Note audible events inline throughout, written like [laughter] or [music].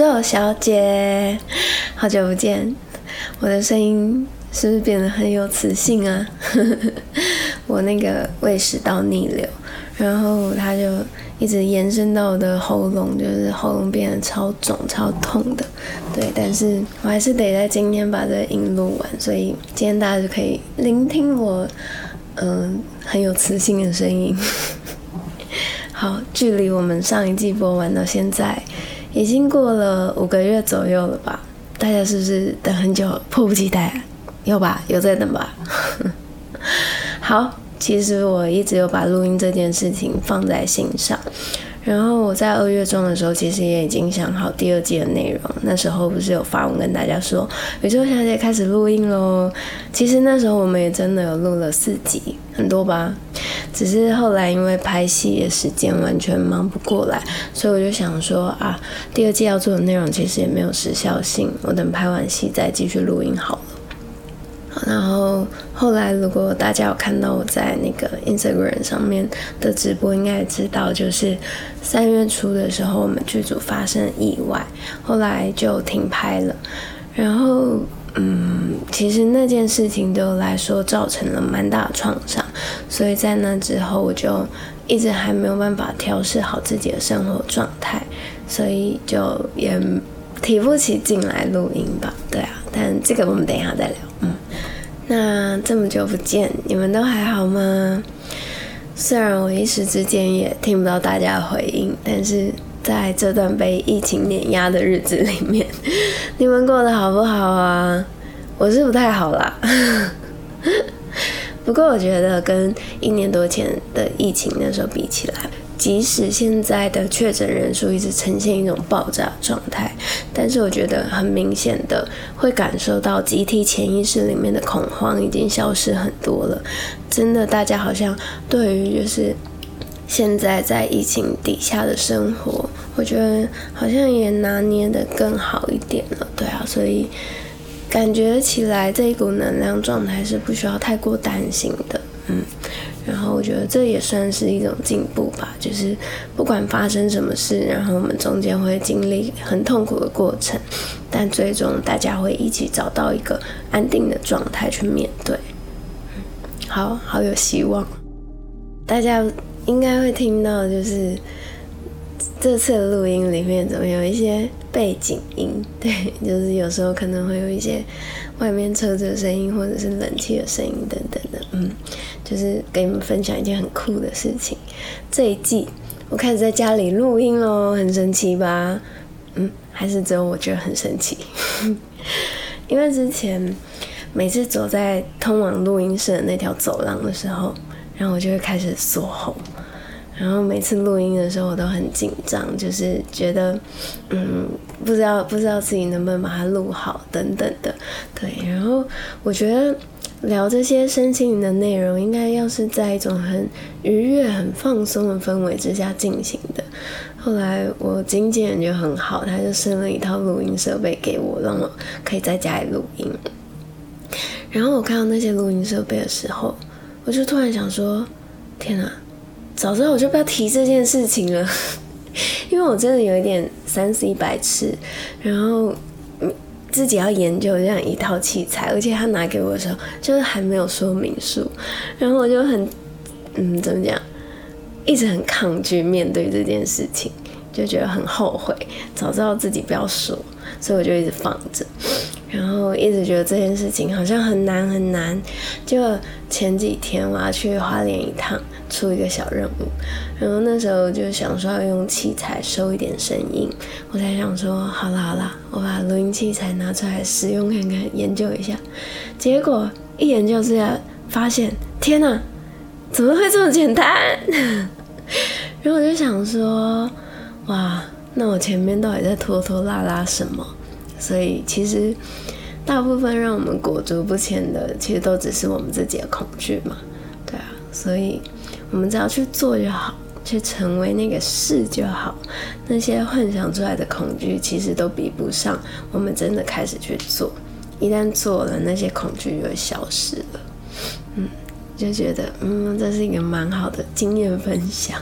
宙小姐，好久不见，我的声音是不是变得很有磁性啊？[laughs] 我那个胃食道逆流，然后它就一直延伸到我的喉咙，就是喉咙变得超肿、超痛的。对，但是我还是得在今天把这音录完，所以今天大家就可以聆听我，嗯，很有磁性的声音。[laughs] 好，距离我们上一季播完到现在，已经过了五个月左右了吧？大家是不是等很久，迫不及待？有吧？有在等吧？[laughs] 好，其实我一直有把录音这件事情放在心上。然后我在二月中的时候，其实也已经想好第二季的内容。那时候不是有发文跟大家说，宇宙小姐开始录音喽。其实那时候我们也真的有录了四集，很多吧。只是后来因为拍戏的时间完全忙不过来，所以我就想说啊，第二季要做的内容其实也没有时效性，我等拍完戏再继续录音好了。然后后来，如果大家有看到我在那个 Instagram 上面的直播，应该也知道，就是三月初的时候，我们剧组发生意外，后来就停拍了。然后，嗯，其实那件事情对我来说造成了蛮大的创伤，所以在那之后，我就一直还没有办法调试好自己的生活状态，所以就也提不起劲来录音吧。对啊，但这个我们等一下再聊。嗯。那这么久不见，你们都还好吗？虽然我一时之间也听不到大家的回应，但是在这段被疫情碾压的日子里面，你们过得好不好啊？我是不太好啦。[laughs] 不过我觉得跟一年多前的疫情那时候比起来，即使现在的确诊人数一直呈现一种爆炸状态，但是我觉得很明显的会感受到集体潜意识里面的恐慌已经消失很多了。真的，大家好像对于就是现在在疫情底下的生活，我觉得好像也拿捏的更好一点了。对啊，所以感觉起来这一股能量状态是不需要太过担心的。嗯。然后我觉得这也算是一种进步吧，就是不管发生什么事，然后我们中间会经历很痛苦的过程，但最终大家会一起找到一个安定的状态去面对。好好有希望。大家应该会听到，就是这次录音里面怎么有一些背景音？[laughs] 对，就是有时候可能会有一些外面车子的声音，或者是冷气的声音等等的，嗯。就是跟你们分享一件很酷的事情，这一季我开始在家里录音喽，很神奇吧？嗯，还是只有我觉得很神奇，[laughs] 因为之前每次走在通往录音室的那条走廊的时候，然后我就会开始锁喉，然后每次录音的时候我都很紧张，就是觉得嗯，不知道不知道自己能不能把它录好等等的，对，然后我觉得。聊这些身心灵的内容，应该要是在一种很愉悦、很放松的氛围之下进行的。后来我经纪人就很好，他就生了一套录音设备给我，让我可以在家里录音。然后我看到那些录音设备的时候，我就突然想说：天哪，早知道我就不要提这件事情了，[laughs] 因为我真的有一点三 C 白痴。然后。自己要研究这样一套器材，而且他拿给我的时候就是还没有说明书，然后我就很，嗯，怎么讲，一直很抗拒面对这件事情，就觉得很后悔，早知道自己不要说，所以我就一直放着。然后一直觉得这件事情好像很难很难，就前几天我要去花莲一趟，出一个小任务，然后那时候就想说要用器材收一点声音，我才想说好了好了，我把录音器材拿出来使用看看，研究一下，结果一研究之下发现，天哪，怎么会这么简单？[laughs] 然后我就想说，哇，那我前面到底在拖拖拉拉什么？所以其实，大部分让我们裹足不前的，其实都只是我们自己的恐惧嘛，对啊。所以，我们只要去做就好，去成为那个事就好。那些幻想出来的恐惧，其实都比不上我们真的开始去做。一旦做了，那些恐惧就会消失了。嗯，就觉得嗯，这是一个蛮好的经验分享。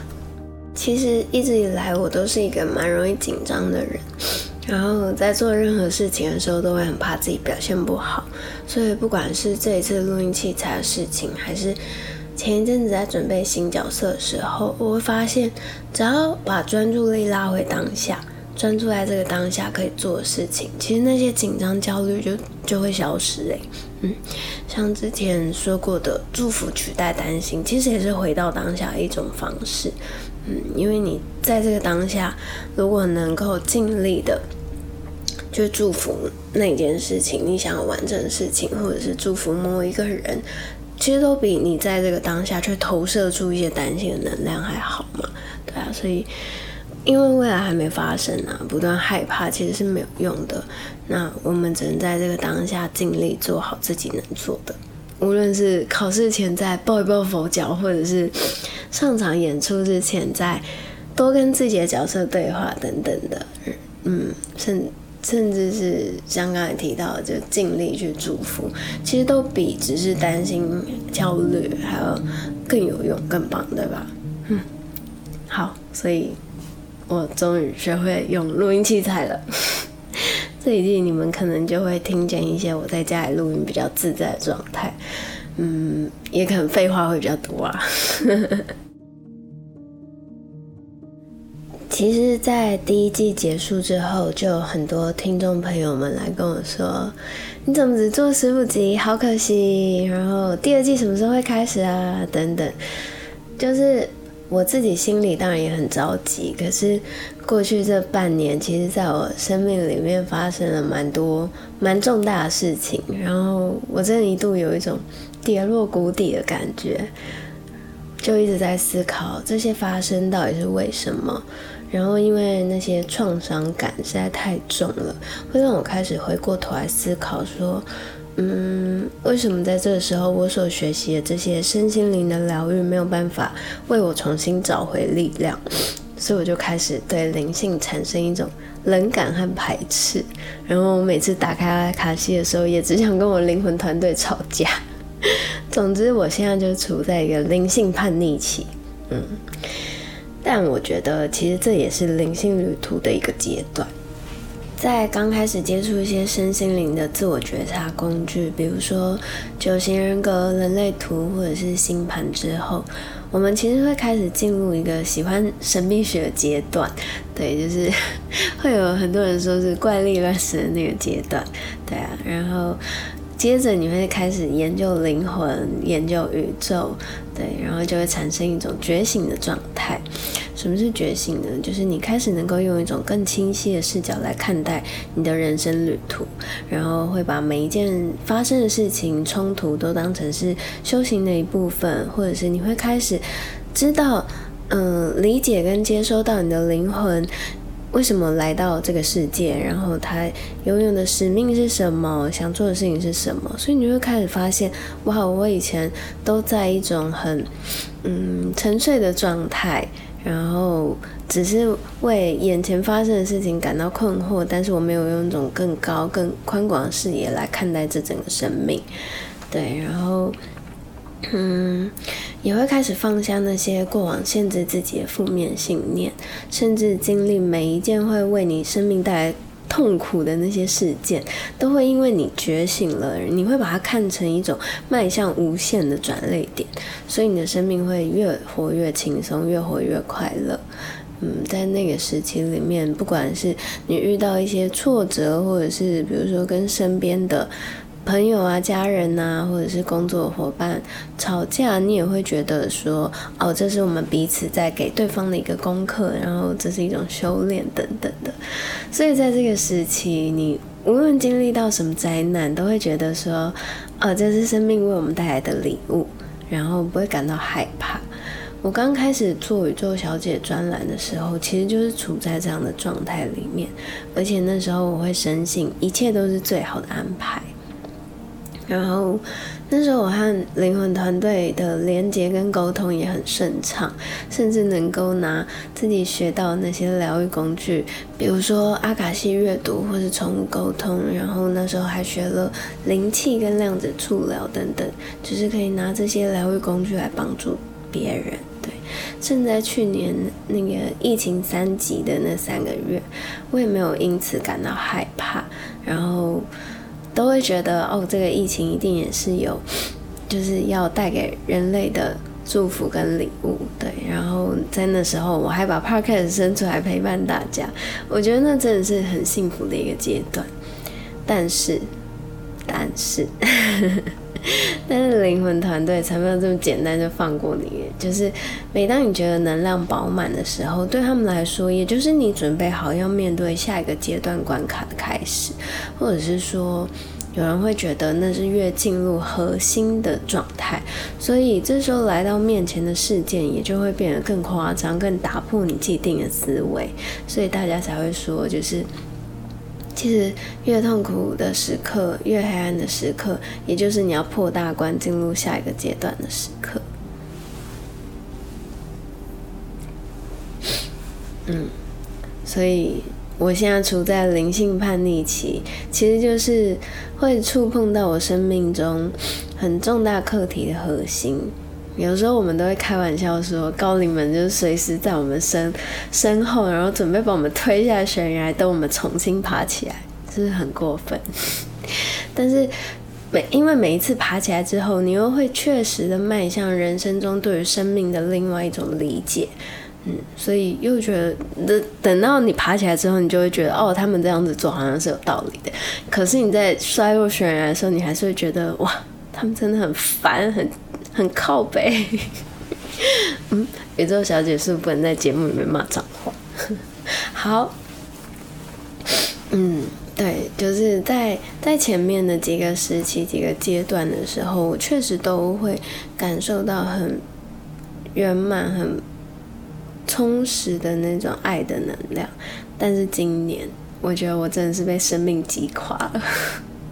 其实一直以来，我都是一个蛮容易紧张的人。然后在做任何事情的时候，都会很怕自己表现不好，所以不管是这一次录音器材的事情，还是前一阵子在准备新角色的时候，我会发现，只要把专注力拉回当下，专注在这个当下可以做的事情，其实那些紧张、焦虑就就会消失。诶，嗯，像之前说过的，祝福取代担心，其实也是回到当下一种方式。嗯，因为你在这个当下，如果能够尽力的。就祝福那件事情，你想要完成的事情，或者是祝福某一个人，其实都比你在这个当下却投射出一些担心的能量还好嘛？对啊，所以因为未来还没发生啊，不断害怕其实是没有用的。那我们只能在这个当下尽力做好自己能做的，无论是考试前在抱一抱佛脚，或者是上场演出之前在多跟自己的角色对话等等的，嗯，甚。甚至是像刚才提到的，就尽力去祝福，其实都比只是担心、焦虑还要更有用、更棒，对吧？嗯，好，所以我终于学会用录音器材了。[laughs] 这一季你们可能就会听见一些我在家里录音比较自在的状态，嗯，也可能废话会比较多啊。其实，在第一季结束之后，就有很多听众朋友们来跟我说：“你怎么只做十五集？好可惜！”然后第二季什么时候会开始啊？等等，就是我自己心里当然也很着急。可是过去这半年，其实在我生命里面发生了蛮多蛮重大的事情，然后我真的一度有一种跌落谷底的感觉，就一直在思考这些发生到底是为什么。然后，因为那些创伤感实在太重了，会让我开始回过头来思考说，嗯，为什么在这个时候，我所学习的这些身心灵的疗愈没有办法为我重新找回力量？所以我就开始对灵性产生一种冷感和排斥。然后我每次打开卡西的时候，也只想跟我灵魂团队吵架。[laughs] 总之，我现在就处在一个灵性叛逆期。嗯。但我觉得，其实这也是灵性旅途的一个阶段。在刚开始接触一些身心灵的自我觉察工具，比如说九型人格、人类图或者是星盘之后，我们其实会开始进入一个喜欢神秘学的阶段。对，就是 [laughs] 会有很多人说是怪力乱神的那个阶段。对啊，然后。接着你会开始研究灵魂，研究宇宙，对，然后就会产生一种觉醒的状态。什么是觉醒呢？就是你开始能够用一种更清晰的视角来看待你的人生旅途，然后会把每一件发生的事情、冲突都当成是修行的一部分，或者是你会开始知道，嗯，理解跟接收到你的灵魂。为什么来到这个世界？然后他拥有的使命是什么？想做的事情是什么？所以你会开始发现，哇，我以前都在一种很嗯沉睡的状态，然后只是为眼前发生的事情感到困惑，但是我没有用一种更高、更宽广的视野来看待这整个生命。对，然后。嗯，也会开始放下那些过往限制自己的负面信念，甚至经历每一件会为你生命带来痛苦的那些事件，都会因为你觉醒了，你会把它看成一种迈向无限的转泪点，所以你的生命会越活越轻松，越活越快乐。嗯，在那个时期里面，不管是你遇到一些挫折，或者是比如说跟身边的。朋友啊、家人呐，或者是工作伙伴吵架，你也会觉得说，哦，这是我们彼此在给对方的一个功课，然后这是一种修炼等等的。所以在这个时期，你无论经历到什么灾难，都会觉得说，哦，这是生命为我们带来的礼物，然后不会感到害怕。我刚开始做宇宙小姐专栏的时候，其实就是处在这样的状态里面，而且那时候我会深信一切都是最好的安排。然后那时候我和灵魂团队的连接跟沟通也很顺畅，甚至能够拿自己学到那些疗愈工具，比如说阿卡西阅读或是宠物沟通，然后那时候还学了灵气跟量子触疗等等，就是可以拿这些疗愈工具来帮助别人。对，甚至在去年那个疫情三级的那三个月，我也没有因此感到害怕，然后都会觉得哦，这个疫情一定也是有，就是要带给人类的祝福跟礼物，对。然后在那时候，我还把 Podcast 生出来陪伴大家，我觉得那真的是很幸福的一个阶段。但是，但是。[laughs] [laughs] 但是灵魂团队才没有这么简单就放过你。就是每当你觉得能量饱满的时候，对他们来说，也就是你准备好要面对下一个阶段关卡的开始，或者是说，有人会觉得那是越进入核心的状态，所以这时候来到面前的事件也就会变得更夸张，更打破你既定的思维，所以大家才会说，就是。其实越痛苦的时刻，越黑暗的时刻，也就是你要破大关进入下一个阶段的时刻。嗯，所以我现在处在灵性叛逆期，其实就是会触碰到我生命中很重大课题的核心。有时候我们都会开玩笑说，高龄们就是随时在我们身身后，然后准备把我们推下悬崖，等我们重新爬起来，这是很过分？但是每因为每一次爬起来之后，你又会确实的迈向人生中对于生命的另外一种理解，嗯，所以又觉得等等到你爬起来之后，你就会觉得哦，他们这样子做好像是有道理的。可是你在摔落悬崖的时候，你还是会觉得哇，他们真的很烦，很。很靠北，[laughs] 嗯，宇宙小姐是不能在节目里面骂脏话。[laughs] 好，嗯，对，就是在在前面的几个时期、几个阶段的时候，我确实都会感受到很圆满、很充实的那种爱的能量。但是今年，我觉得我真的是被生命击垮了，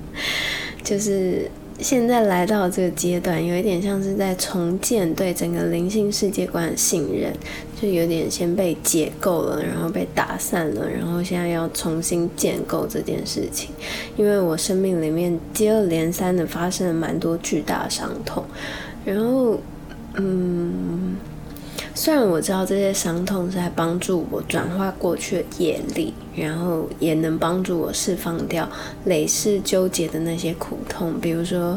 [laughs] 就是。现在来到这个阶段，有一点像是在重建对整个灵性世界观的信任，就有点先被解构了，然后被打散了，然后现在要重新建构这件事情。因为我生命里面接二连三的发生了蛮多巨大伤痛，然后，嗯。虽然我知道这些伤痛是在帮助我转化过去的业力，然后也能帮助我释放掉累世纠结的那些苦痛。比如说，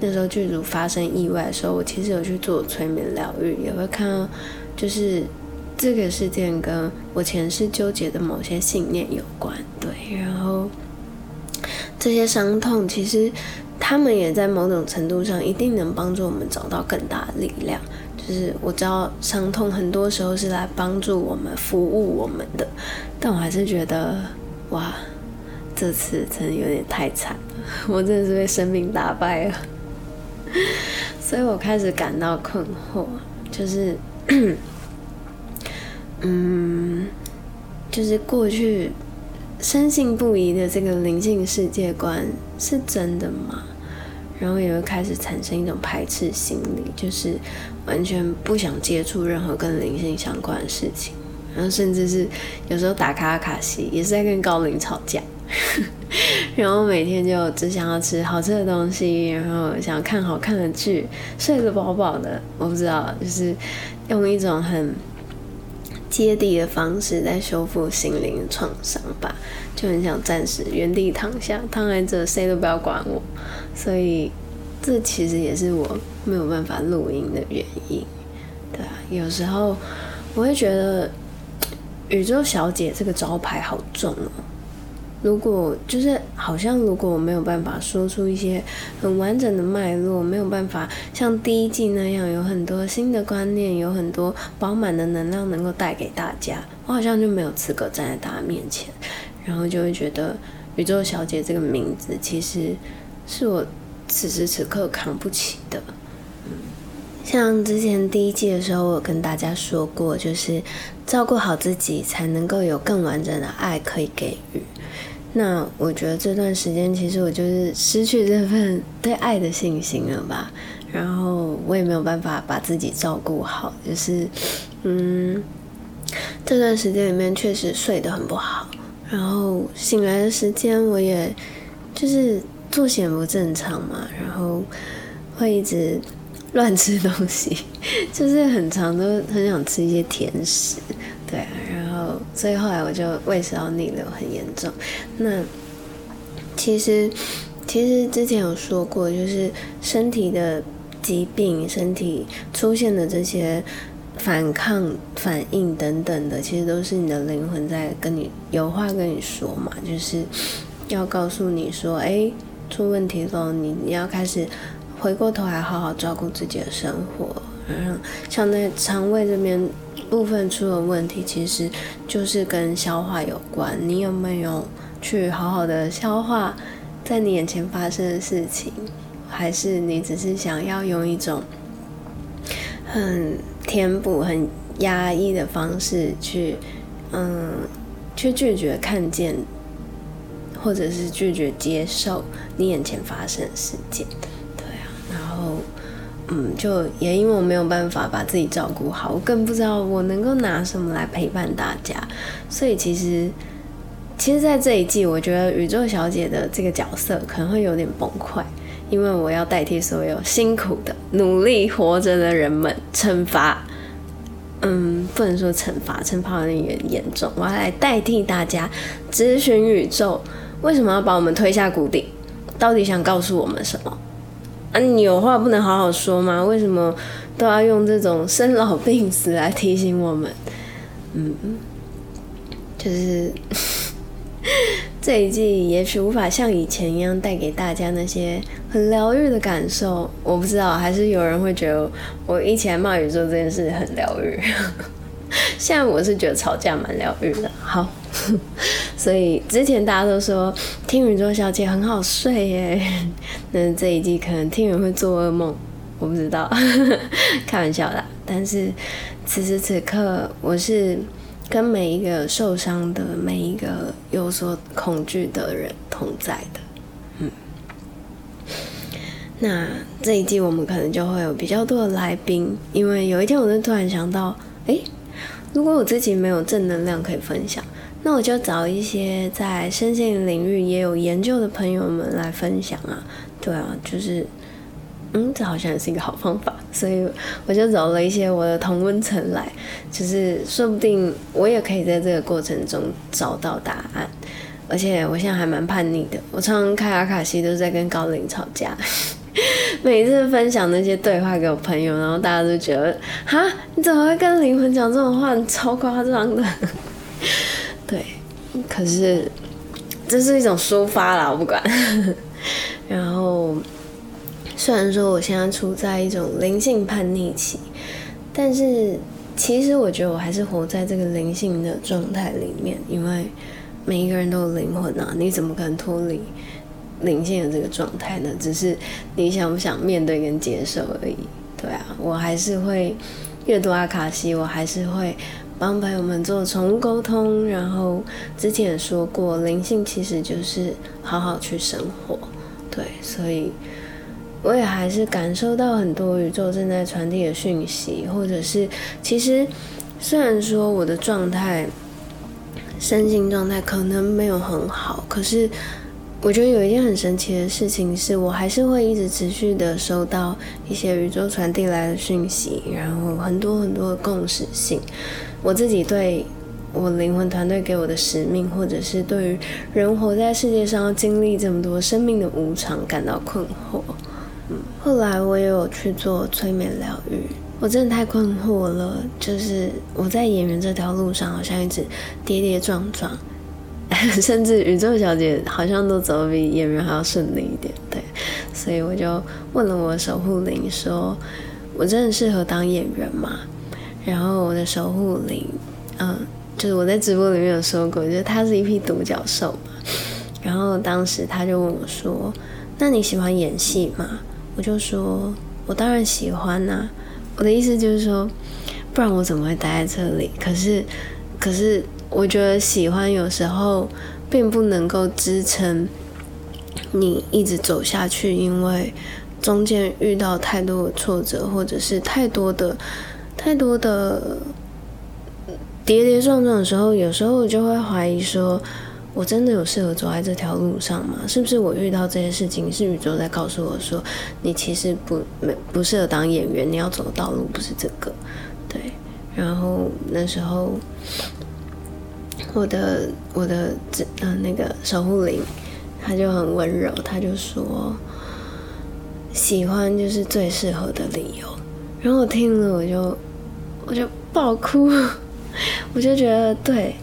那时候剧组发生意外的时候，我其实有去做催眠疗愈，也会看到，就是这个事件跟我前世纠结的某些信念有关。对，然后这些伤痛其实他们也在某种程度上一定能帮助我们找到更大的力量。就是我知道伤痛很多时候是来帮助我们、服务我们的，但我还是觉得，哇，这次真的有点太惨了，[laughs] 我真的是被生命打败了，[laughs] 所以我开始感到困惑，就是，嗯，就是过去深信不疑的这个灵性世界观是真的吗？然后也会开始产生一种排斥心理，就是完全不想接触任何跟灵性相关的事情。然后甚至是有时候打卡卡西也是在跟高龄吵架。[laughs] 然后每天就只想要吃好吃的东西，然后想要看好看的剧，睡得饱饱的。我不知道，就是用一种很接地的方式在修复心灵创伤吧。就很想暂时原地躺下，躺在这，谁都不要管我。所以，这其实也是我没有办法录音的原因。对啊，有时候我会觉得“ [tsk] 宇宙小姐”这个招牌好重哦。如果就是好像如果我没有办法说出一些很完整的脉络，没有办法像第一季那样有很多新的观念，有很多饱满的能量能够带给大家，我好像就没有资格站在大家面前。然后就会觉得“宇宙小姐”这个名字其实。是我此时此刻扛不起的。像之前第一季的时候，我跟大家说过，就是照顾好自己，才能够有更完整的爱可以给予。那我觉得这段时间，其实我就是失去这份对爱的信心了吧。然后我也没有办法把自己照顾好，就是嗯，这段时间里面确实睡得很不好，然后醒来的时间，我也就是。作息不正常嘛，然后会一直乱吃东西，就是很长都很想吃一些甜食，对，然后所以后来我就胃食道逆流很严重。那其实其实之前有说过，就是身体的疾病，身体出现的这些反抗反应等等的，其实都是你的灵魂在跟你有话跟你说嘛，就是要告诉你说，哎，出问题了，你你要开始。回过头来好好照顾自己的生活，然后像那肠胃这边部分出了问题，其实就是跟消化有关。你有没有去好好的消化在你眼前发生的事情，还是你只是想要用一种很填补、很压抑的方式去，嗯，去拒绝看见，或者是拒绝接受你眼前发生的事件？对啊，然后嗯，就也因为我没有办法把自己照顾好，我更不知道我能够拿什么来陪伴大家。所以其实，其实，在这一季，我觉得宇宙小姐的这个角色可能会有点崩溃，因为我要代替所有辛苦的、努力活着的人们惩罚。嗯，不能说惩罚，惩罚有点严重。我要来代替大家咨询宇宙，为什么要把我们推下谷底？到底想告诉我们什么？啊，你有话不能好好说吗？为什么都要用这种生老病死来提醒我们？嗯，就是 [laughs] 这一季也许无法像以前一样带给大家那些很疗愈的感受。我不知道，还是有人会觉得我一起来骂宇宙这件事很疗愈。[laughs] 现在我是觉得吵架蛮疗愈的。好。[laughs] 所以之前大家都说听宇宙小姐很好睡耶，[laughs] 那这一季可能听人会做噩梦，我不知道，[laughs] 开玩笑的。但是此时此刻，我是跟每一个受伤的、每一个有所恐惧的人同在的。嗯，那这一季我们可能就会有比较多的来宾，因为有一天我就突然想到，哎，如果我自己没有正能量可以分享。那我就找一些在身心领域也有研究的朋友们来分享啊，对啊，就是，嗯，这好像也是一个好方法，所以我就找了一些我的同温层来，就是说不定我也可以在这个过程中找到答案，而且我现在还蛮叛逆的，我常常开阿卡西都是在跟高龄吵架，[laughs] 每次分享那些对话给我朋友，然后大家都觉得，哈，你怎么会跟灵魂讲这种话？超夸张的。可是这是一种抒发啦，我不管。[laughs] 然后虽然说我现在处在一种灵性叛逆期，但是其实我觉得我还是活在这个灵性的状态里面，因为每一个人都有灵魂啊，你怎么可能脱离灵性的这个状态呢？只是你想不想面对跟接受而已。对啊，我还是会阅读阿卡西，我还是会。帮朋友们做宠物沟通，然后之前也说过，灵性其实就是好好去生活，对，所以我也还是感受到很多宇宙正在传递的讯息，或者是其实虽然说我的状态，身心状态可能没有很好，可是我觉得有一件很神奇的事情是，我还是会一直持续的收到一些宇宙传递来的讯息，然后很多很多的共识性。我自己对我灵魂团队给我的使命，或者是对于人活在世界上要经历这么多生命的无常感到困惑。嗯，后来我也有去做催眠疗愈，我真的太困惑了。就是我在演员这条路上好像一直跌跌撞撞，[laughs] 甚至宇宙小姐好像都走比演员还要顺利一点。对，所以我就问了我守护灵，说我真的适合当演员吗？然后我的守护灵，嗯，就是我在直播里面有说过，就是它是一匹独角兽嘛。然后当时他就问我说：“那你喜欢演戏吗？”我就说：“我当然喜欢呐。”我的意思就是说，不然我怎么会待在这里？可是，可是我觉得喜欢有时候并不能够支撑你一直走下去，因为中间遇到太多的挫折，或者是太多的。太多的跌跌撞撞的时候，有时候我就会怀疑说，我真的有适合走在这条路上吗？是不是我遇到这些事情，是宇宙在告诉我说，你其实不没不适合当演员，你要走的道路不是这个，对。然后那时候，我的我的这呃那个守护灵，他就很温柔，他就说，喜欢就是最适合的理由。然后我听了，我就我就爆哭，[laughs] 我就觉得对。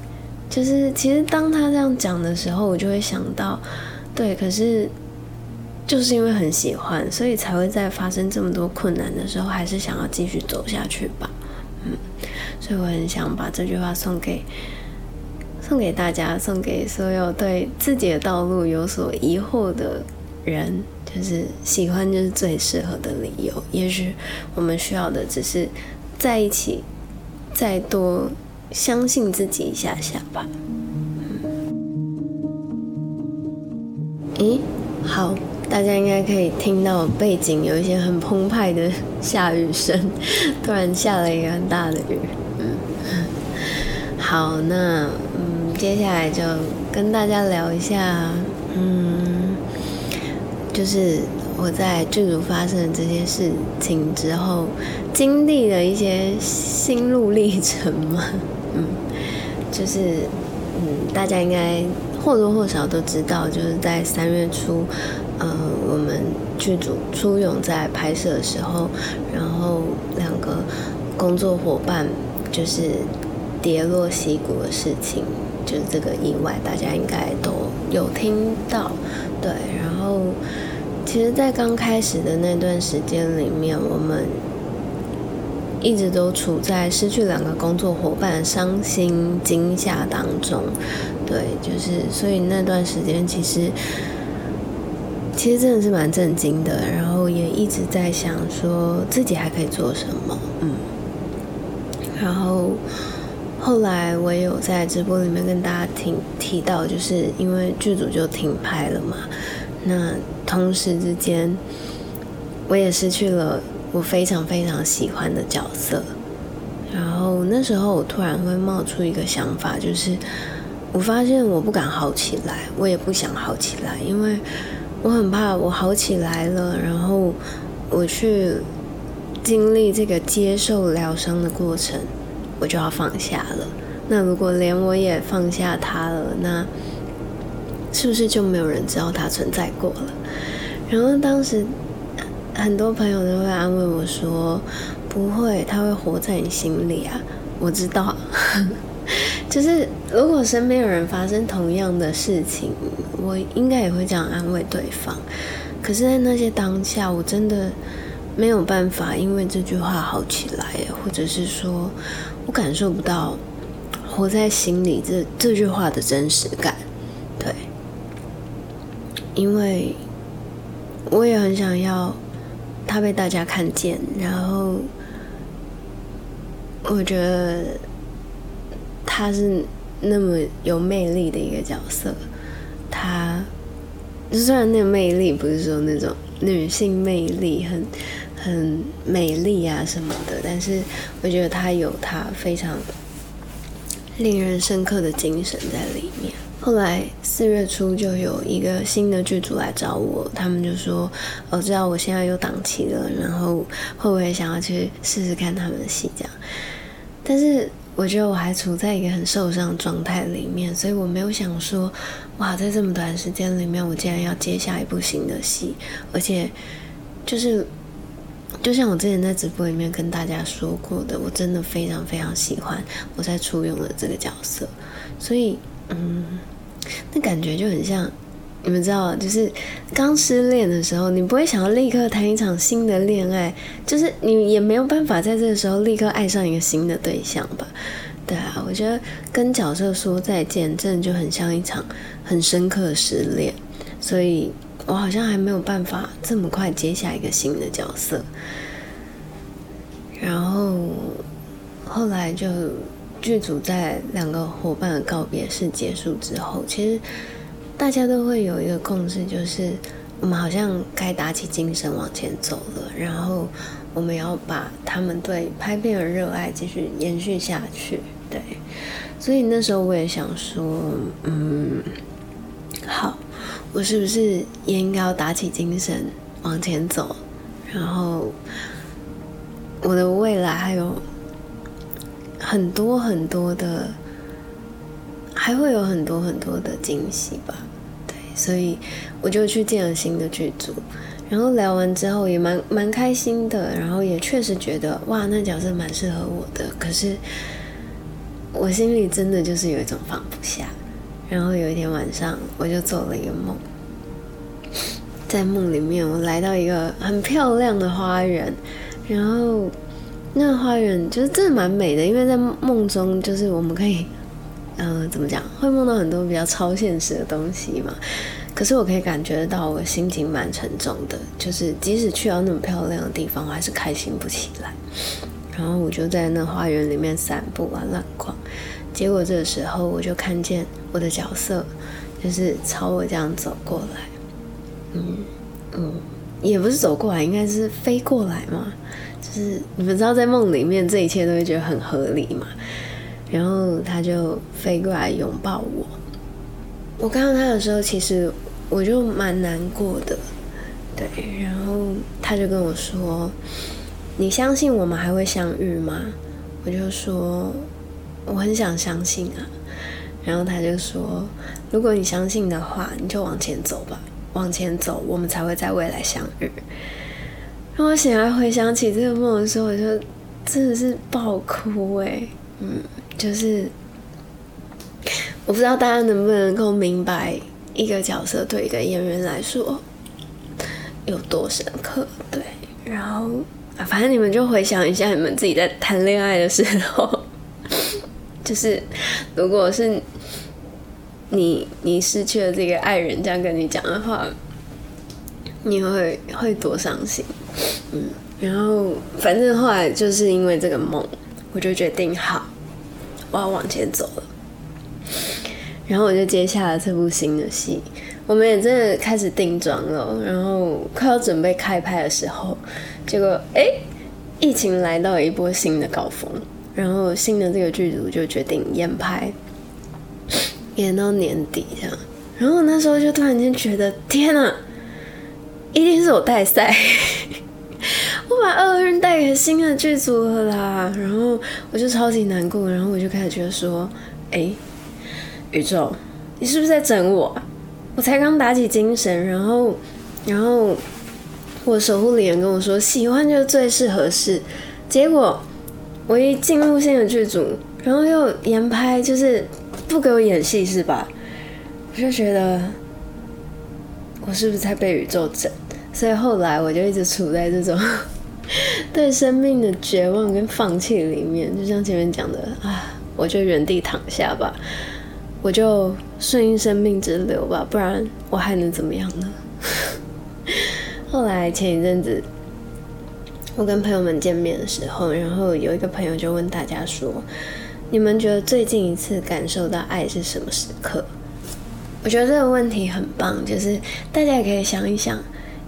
就是其实当他这样讲的时候，我就会想到，对，可是就是因为很喜欢，所以才会在发生这么多困难的时候，还是想要继续走下去吧。嗯，所以我很想把这句话送给送给大家，送给所有对自己的道路有所疑惑的人，就是喜欢就是最适合的理由。也许我们需要的只是在一起，再多。相信自己一下下吧。咦，好，大家应该可以听到背景有一些很澎湃的下雨声，突然下了一个很大的雨。嗯，好，那，接下来就跟大家聊一下，嗯，就是。我在剧组发生的这些事情之后，经历了一些心路历程嘛，[laughs] 嗯，就是嗯，大家应该或多或少都知道，就是在三月初，呃，我们剧组出勇在拍摄的时候，然后两个工作伙伴就是跌落溪谷的事情，就是这个意外，大家应该都有听到，对，然后。其实，在刚开始的那段时间里面，我们一直都处在失去两个工作伙伴、伤心惊吓当中。对，就是所以那段时间，其实其实真的是蛮震惊的。然后也一直在想，说自己还可以做什么。嗯。然后后来我也有在直播里面跟大家提提到，就是因为剧组就停拍了嘛。那同时之间，我也失去了我非常非常喜欢的角色。然后那时候，我突然会冒出一个想法，就是我发现我不敢好起来，我也不想好起来，因为我很怕我好起来了，然后我去经历这个接受疗伤的过程，我就要放下了。那如果连我也放下他了，那……是不是就没有人知道他存在过了？然后当时很多朋友都会安慰我说：“不会，他会活在你心里啊。”我知道，[laughs] 就是如果身边有人发生同样的事情，我应该也会这样安慰对方。可是，在那些当下，我真的没有办法因为这句话好起来，或者是说我感受不到活在心里这这句话的真实感。对因为我也很想要他被大家看见，然后我觉得他是那么有魅力的一个角色。他虽然那个魅力不是说那种女性魅力很很美丽啊什么的，但是我觉得他有他非常令人深刻的精神在里面。后来四月初就有一个新的剧组来找我，他们就说：“我知道我现在有档期了，然后会不会想要去试试看他们的戏？”这样，但是我觉得我还处在一个很受伤的状态里面，所以我没有想说：“哇，在这么短时间里面，我竟然要接下一部新的戏，而且就是就像我之前在直播里面跟大家说过的，我真的非常非常喜欢我在初用的这个角色，所以。”嗯，那感觉就很像，你们知道，就是刚失恋的时候，你不会想要立刻谈一场新的恋爱，就是你也没有办法在这个时候立刻爱上一个新的对象吧？对啊，我觉得跟角色说再见，真的就很像一场很深刻的失恋，所以我好像还没有办法这么快接下一个新的角色，然后后来就。剧组在两个伙伴的告别式结束之后，其实大家都会有一个共识，就是我们好像该打起精神往前走了。然后我们要把他们对拍片的热爱继续延续下去。对，所以那时候我也想说，嗯，好，我是不是也应该要打起精神往前走？然后我的未来还有很多很多的，还会有很多很多的惊喜吧。对，所以我就去见了新的剧组。然后聊完之后也蛮蛮开心的，然后也确实觉得哇，那角色蛮适合我的。可是我心里真的就是有一种放不下。然后有一天晚上，我就做了一个梦，在梦里面我来到一个很漂亮的花园，然后那个花园就是真的蛮美的，因为在梦中就是我们可以，嗯，怎么讲，会梦到很多比较超现实的东西嘛。可是我可以感觉得到，我心情蛮沉重的。就是即使去到那么漂亮的地方，我还是开心不起来。然后我就在那花园里面散步啊，乱逛。结果这个时候，我就看见我的角色，就是朝我这样走过来。嗯嗯，也不是走过来，应该是飞过来嘛。就是你们知道，在梦里面，这一切都会觉得很合理嘛。然后他就飞过来拥抱我。我看到他的时候，其实。我就蛮难过的，对，然后他就跟我说：“你相信我们还会相遇吗？”我就说：“我很想相信啊。”然后他就说：“如果你相信的话，你就往前走吧，往前走，我们才会在未来相遇。”然后我醒来回想起这个梦的时候，我就真的是爆哭哎，嗯，就是我不知道大家能不能够明白。一个角色对一个演员来说有多深刻？对，然后反正你们就回想一下，你们自己在谈恋爱的时候，就是如果是你你失去了这个爱人，这样跟你讲的话，你会会多伤心？嗯，然后反正后来就是因为这个梦，我就决定好，我要往前走了。然后我就接下了这部新的戏，我们也真的开始定妆了。然后快要准备开拍的时候，结果哎，疫情来到一波新的高峰，然后新的这个剧组就决定延拍，[laughs] 延到年底这样。然后那时候就突然间觉得，天呐，一定是我带赛，[laughs] 我把二人带给新的剧组了啦。然后我就超级难过，然后我就开始觉得说，哎。宇宙，你是不是在整我？我才刚打起精神，然后，然后我守护灵跟我说喜欢就最适合是，结果我一进入新的剧组，然后又延拍，就是不给我演戏是吧？我就觉得我是不是在被宇宙整？所以后来我就一直处在这种 [laughs] 对生命的绝望跟放弃里面，就像前面讲的啊，我就原地躺下吧。我就顺应生命之流吧，不然我还能怎么样呢？[laughs] 后来前一阵子，我跟朋友们见面的时候，然后有一个朋友就问大家说：“你们觉得最近一次感受到爱是什么时刻？”我觉得这个问题很棒，就是大家也可以想一想，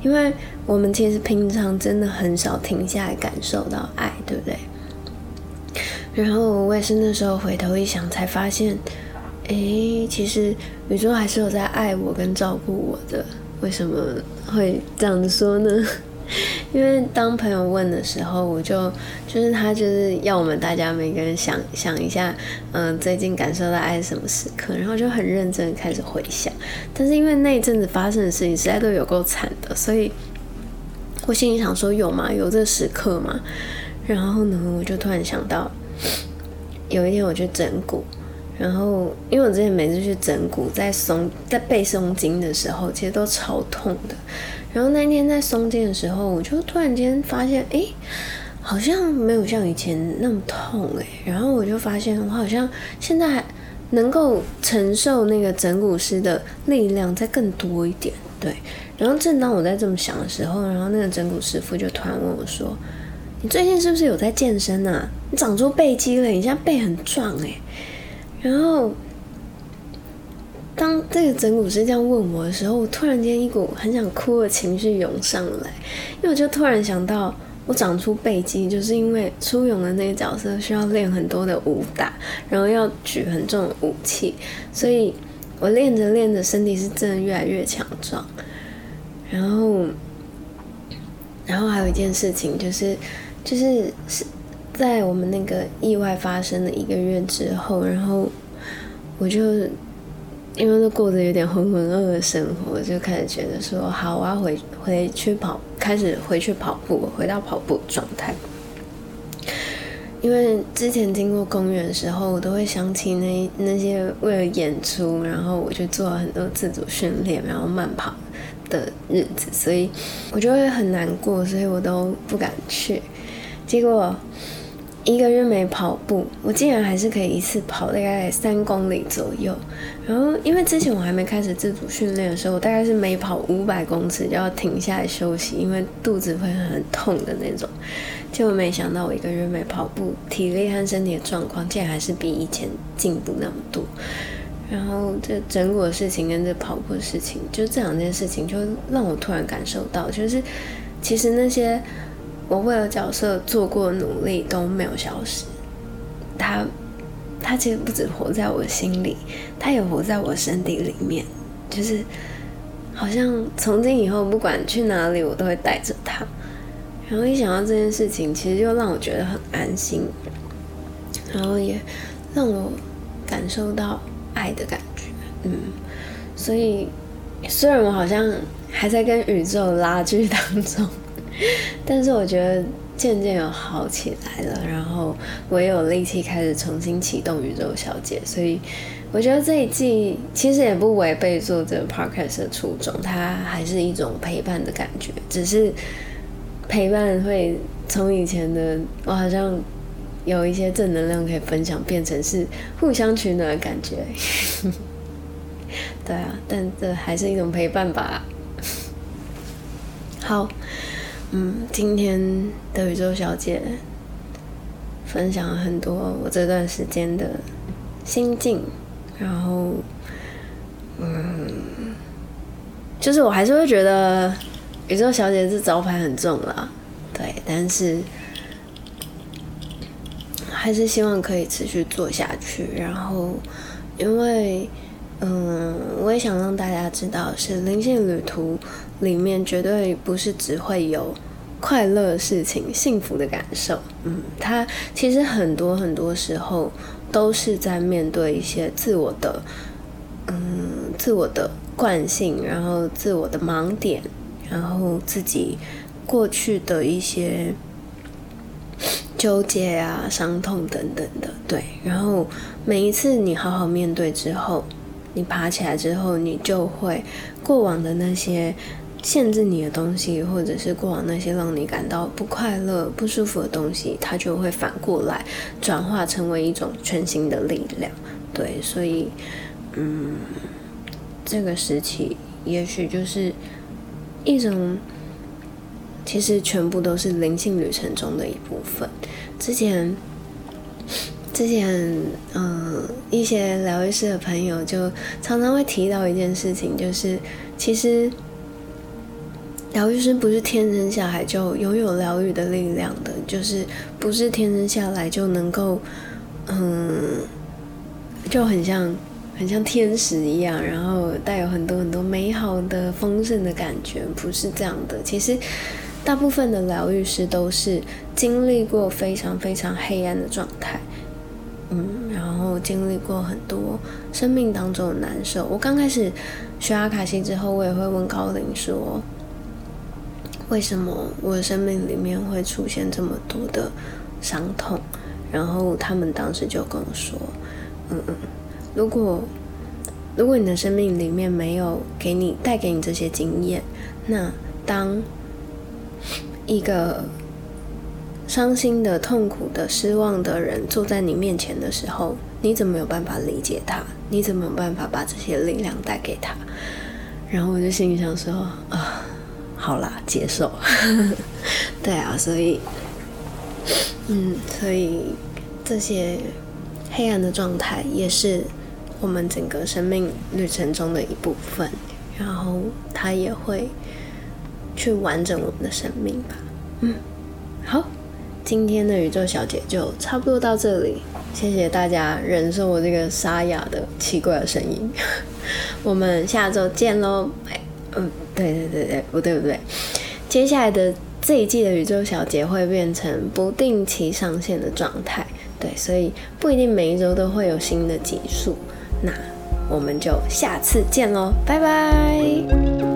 因为我们其实平常真的很少停下来感受到爱，对不对？然后我也是那时候回头一想，才发现。诶，其实宇宙还是有在爱我跟照顾我的。为什么会这样说呢？[laughs] 因为当朋友问的时候，我就就是他就是要我们大家每个人想想一下，嗯，最近感受到爱是什么时刻，然后就很认真开始回想。但是因为那一阵子发生的事情实在都有够惨的，所以我心里想说有吗？有这时刻吗？然后呢，我就突然想到，有一天我去整骨。然后，因为我之前每次去整骨，在松在背松筋的时候，其实都超痛的。然后那天在松肩的时候，我就突然间发现，哎，好像没有像以前那么痛哎。然后我就发现，我好像现在还能够承受那个整骨师的力量再更多一点。对。然后正当我在这么想的时候，然后那个整骨师傅就突然问我说：“你最近是不是有在健身啊？你长出背肌了，你现在背很壮哎。”然后，当这个整蛊师这样问我的时候，我突然间一股很想哭的情绪涌上来，因为我就突然想到，我长出背肌，就是因为初勇的那个角色需要练很多的武打，然后要举很重的武器，所以我练着练着，身体是真的越来越强壮。然后，然后还有一件事情就是，就是是在我们那个意外发生的一个月之后，然后我就。因为都过得有点浑浑噩噩生活，就开始觉得说好，我要回回去跑，开始回去跑步，回到跑步状态。因为之前经过公园的时候，我都会想起那那些为了演出，然后我去做了很多自主训练，然后慢跑的日子，所以我就会很难过，所以我都不敢去。结果。一个月没跑步，我竟然还是可以一次跑大概三公里左右。然后，因为之前我还没开始自主训练的时候，我大概是每跑五百公尺就要停下来休息，因为肚子会很痛的那种。结果没想到，我一个月没跑步，体力和身体的状况竟然还是比以前进步那么多。然后，这整蛊的事情跟这跑步的事情，就这两件事情，就让我突然感受到，就是其实那些。我为了角色做过努力都没有消失，他，他其实不止活在我心里，他也活在我身体里面，就是好像从今以后不管去哪里我都会带着他。然后一想到这件事情，其实就让我觉得很安心，然后也让我感受到爱的感觉。嗯，所以虽然我好像还在跟宇宙拉锯当中。[laughs] 但是我觉得渐渐有好起来了，然后我也有力气开始重新启动宇宙小姐，所以我觉得这一季其实也不违背做这个 podcast 的初衷，它还是一种陪伴的感觉，只是陪伴会从以前的我好像有一些正能量可以分享，变成是互相取暖的感觉。[laughs] 对啊，但这还是一种陪伴吧。[laughs] 好。嗯，今天的宇宙小姐分享了很多我这段时间的心境，然后，嗯，就是我还是会觉得宇宙小姐这招牌很重啦，对，但是还是希望可以持续做下去。然后，因为，嗯，我也想让大家知道，是灵性旅途。里面绝对不是只会有快乐事情、幸福的感受，嗯，它其实很多很多时候都是在面对一些自我的，嗯，自我的惯性，然后自我的盲点，然后自己过去的一些纠结啊、伤痛等等的，对，然后每一次你好好面对之后，你爬起来之后，你就会过往的那些。限制你的东西，或者是过往那些让你感到不快乐、不舒服的东西，它就会反过来转化成为一种全新的力量。对，所以，嗯，这个时期也许就是一种，其实全部都是灵性旅程中的一部分。之前，之前，嗯，一些疗愈师的朋友就常常会提到一件事情，就是其实。疗愈师不是天生下来就拥有疗愈的力量的，就是不是天生下来就能够，嗯，就很像很像天使一样，然后带有很多很多美好的丰盛的感觉，不是这样的。其实大部分的疗愈师都是经历过非常非常黑暗的状态，嗯，然后经历过很多生命当中的难受。我刚开始学阿卡西之后，我也会问高林说。为什么我的生命里面会出现这么多的伤痛？然后他们当时就跟我说：“嗯嗯，如果如果你的生命里面没有给你带给你这些经验，那当一个伤心的、痛苦的、失望的人坐在你面前的时候，你怎么有办法理解他？你怎么有办法把这些力量带给他？”然后我就心里想说：“啊。”好啦，接受。[laughs] 对啊，所以，嗯，所以这些黑暗的状态也是我们整个生命旅程中的一部分，然后它也会去完整我们的生命吧。嗯，好，今天的宇宙小姐就差不多到这里，谢谢大家忍受我这个沙哑的奇怪的声音。[laughs] 我们下周见喽！嗯，对对对对，不对不对，接下来的这一季的宇宙小姐会变成不定期上线的状态，对，所以不一定每一周都会有新的集数。那我们就下次见喽，拜拜。